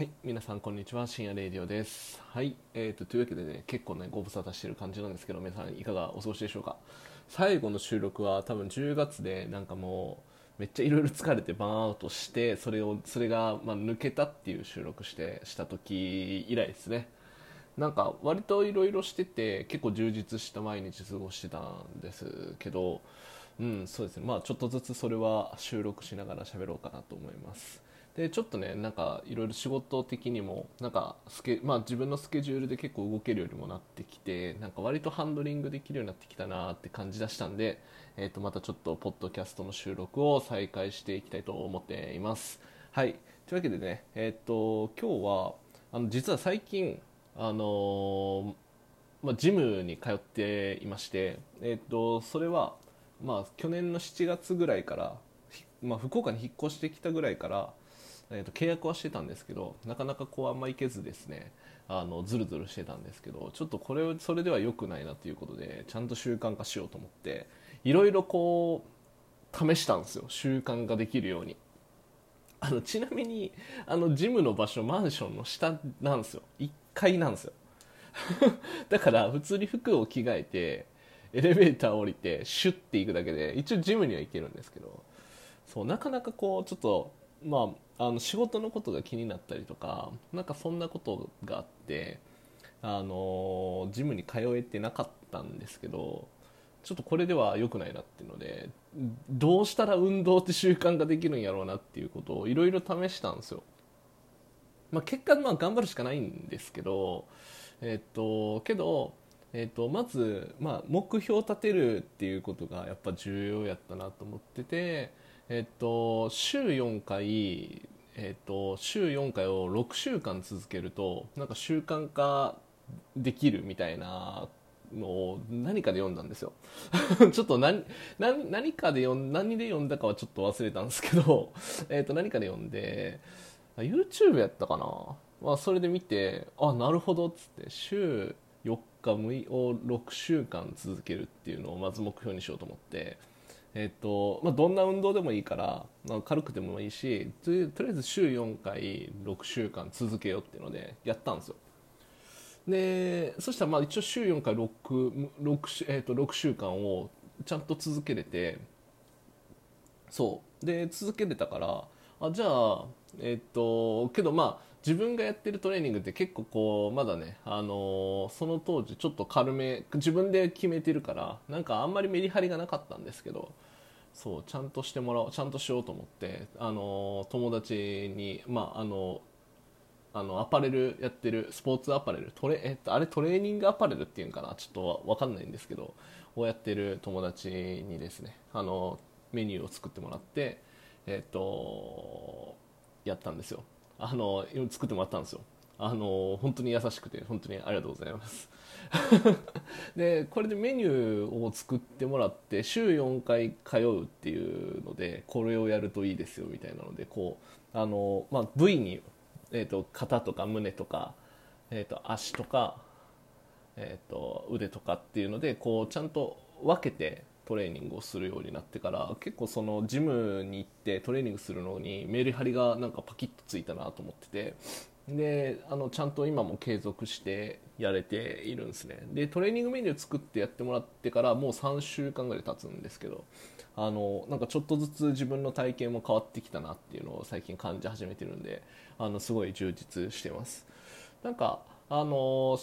はい、皆さんこんにちは、深夜レイディオです。はい、えーと、というわけでね、結構ね、ご無沙汰してる感じなんですけど、皆さんいかがお過ごしでしょうか。最後の収録は多分10月で、なんかもう、めっちゃいろいろ疲れてバーンアウトして、それを、それが、まあ、抜けたっていう収録して、した時以来ですね。なんか割といろいろしてて結構充実した毎日過ごしてたんですけど、うん、そうですねまあちょっとずつそれは収録しながら喋ろうかなと思いますでちょっとねなんかいろいろ仕事的にもなんかスケ、まあ、自分のスケジュールで結構動けるようにもなってきてなんか割とハンドリングできるようになってきたなって感じ出したんで、えー、とまたちょっとポッドキャストの収録を再開していきたいと思っています。はい。というわけでねえっ、と今日はあの実は最近あのまあ、ジムに通っていまして、えっとそれは、まあ、去年の7月ぐらいから、まあ、福岡に引っ越してきたぐらいから、えっと契約はしてたんですけどなかなかこうあんま行けずですねあのズルズルしてたんですけどちょっとこれをそれでは良くないなということでちゃんと習慣化しようと思っていろいろこう試したんですよ。習慣ができるように。あのちなみにあのジムの場所マンションの下なんですよ。1階なんですよ。だから普通に服を着替えてエレベーター降りてシュッて行くだけで一応ジムには行けるんですけどそうなかなかこうちょっとまああの仕事のことが気になったりとかなんかそんなことがあってあのジムに通えてなかったんですけどちょっとこれでは良くないなっていうのでどうしたら運動って習慣ができるんやろうなっていうことをいろいろ試したんですよ、まあ、結果まあ頑張るしかないんですけどえっとけど、えっと、まず、まあ、目標を立てるっていうことがやっぱ重要やったなと思ってて、えっと、週4回、えっと、週4回を6週間続けるとなんか習慣化できるみたいなのを何かで読んだんですよ。ちょっと何何何かで読ん何で読んだかはちょっと忘れたんですけど、えと何かで読んで YouTube やったかな？まあ、それで見てあなるほどっつって週4日を6週間続けるっていうのをまず目標にしようと思って、えっとまあ、どんな運動でもいいから、まあ、軽くてもいいしとりあえず週4回6週間続けようっていうのでやったんですよ。でそしたらまあ一応週4回 6, 6, えー、と6週間をちゃんと続けれてそう。で続けれたからあじゃあえっ、とけどまあ自分がやってるトレーニングって結構こうまだね、あのーその当時ちょっと軽め自分で決めてるからなんかあんまりメリハリがなかったんですけどそうちゃんとしてもらおうちゃんとしようと思って、あのー友達にまああのあのアパレルやってるスポーツアパレルトレ、えっと、あれトレーニングアパレルっていうんかなちょっとわかんないんですけどをやってる友達にですねあのメニューを作ってもらってえっとやったんですよ。あの作ってもらったんですよ。あの本当に優しくて本当にありがとうございます。でこれでメニューを作ってもらって週4回通うっていうのでこれをやるといいですよみたいなのでこうあの、まあ、部位に、えー、と肩とか胸とか、えー、と足とか、えー、と腕とかっていうのでこうちゃんと分けてトレーニングをするようになってから結構そのジムに行ってトレーニングするのにメリハリがなんかパキッとついたなと思っててであのちゃんと今も継続してやれているんですね。でトレーニングメニュー作ってやってもらってからもう3週間ぐらい経つんですけどあのなんかちょっとずつ自分の体型も変わってきたなっていうのを最近感じ始めてるんであのすごい充実してます。なんかあの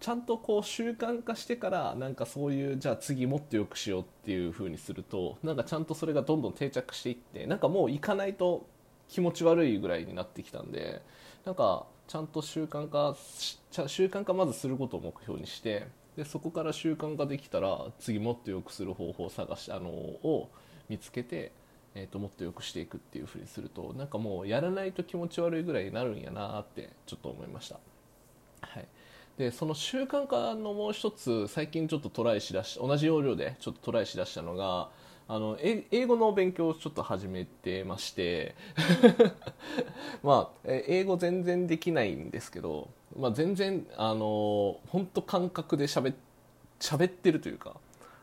ちゃんとこう習慣化してからなんかそういうじゃあ次もっと良くしようっていう風にするとなんかちゃんとそれがどんどん定着していってなんかもう行かないと気持ち悪いぐらいになってきたんでなんかちゃんと習慣化習慣化まずすることを目標にしてでそこから習慣化できたら次もっと良くする方法を探しあのを見つけて、えー、ともっと良くしていくっていうふうにするとなんかもうやらないと気持ち悪いぐらいになるんやなってちょっと思いました。はい、でその習慣化のもう一つ最近ちょっとトライしだし同じ要領でちょっとトライしだしたのがあの英語の勉強をちょっと始めてまして まあ英語全然できないんですけど、まあ、全然あの本当感覚でしゃべ喋ってるというか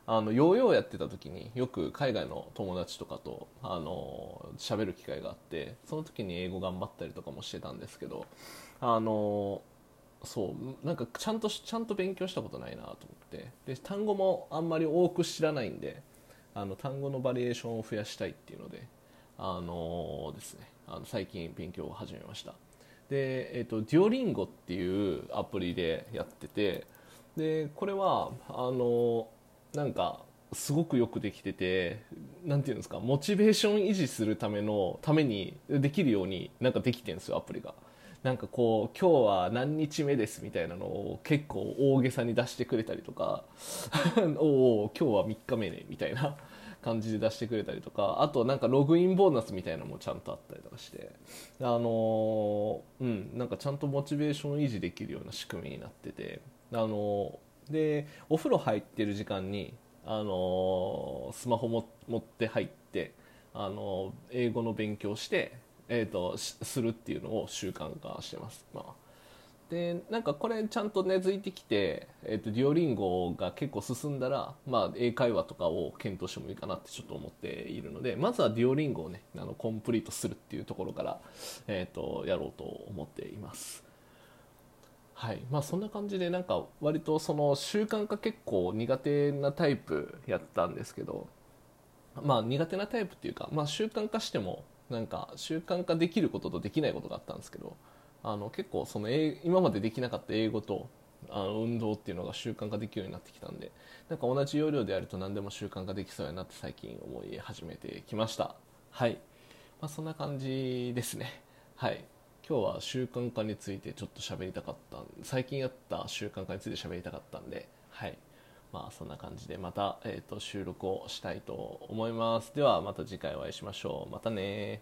あのヨーヨーやってた時によく海外の友達とかとあの喋る機会があってその時に英語頑張ったりとかもしてたんですけどあのそうなんかちゃんとちゃんと勉強したことないなと思ってで単語もあんまり多く知らないんであの単語のバリエーションを増やしたいっていうのであのですねあの最近勉強を始めましたで、えーと、デュオリンゴっていうアプリでやっててでこれはあのなんかすごくよくできててなんていうんですかモチベーション維持するためのためにできるようになんかできてるんですよアプリが。なんかこう今日は何日目ですみたいなのを結構大げさに出してくれたりとか おお今日は3日目ねみたいな感じで出してくれたりとかあとなんかログインボーナスみたいなのもちゃんとあったりとかしてあの、うんなんかちゃんとモチベーション維持できるような仕組みになっててあの、でお風呂入ってる時間にあの、スマホも持って入ってあの英語の勉強してえーと、するっていうのを習慣化してます。まあ、でなんかこれちゃんと根付いてきて、えーと、デュオリンゴが結構進んだら、まあ、英会話とかを検討してもいいかなってちょっと思っているのでまずはデュオリンゴをねあのコンプリートするっていうところから、えーと、やろうと思っています。はいまあ、そんな感じでなんか割とその習慣化結構苦手なタイプやったんですけどまあ苦手なタイプっていうか、まあ、習慣化してもなんか習慣化できることとできないことがあったんですけどあの結構その今までできなかった英語とあの運動っていうのが習慣化できるようになってきたんでなんか同じ要領でやると何でも習慣化できそうやなって最近思い始めてきました。はい、まあ、そんな感じですね。はい。今日は習慣化についてちょっと喋りたかった最近やった習慣化について喋りたかったんではい。まあそんな感じでまた、えーと、収録をしたいと思います。ではまた次回お会いしましょう。またね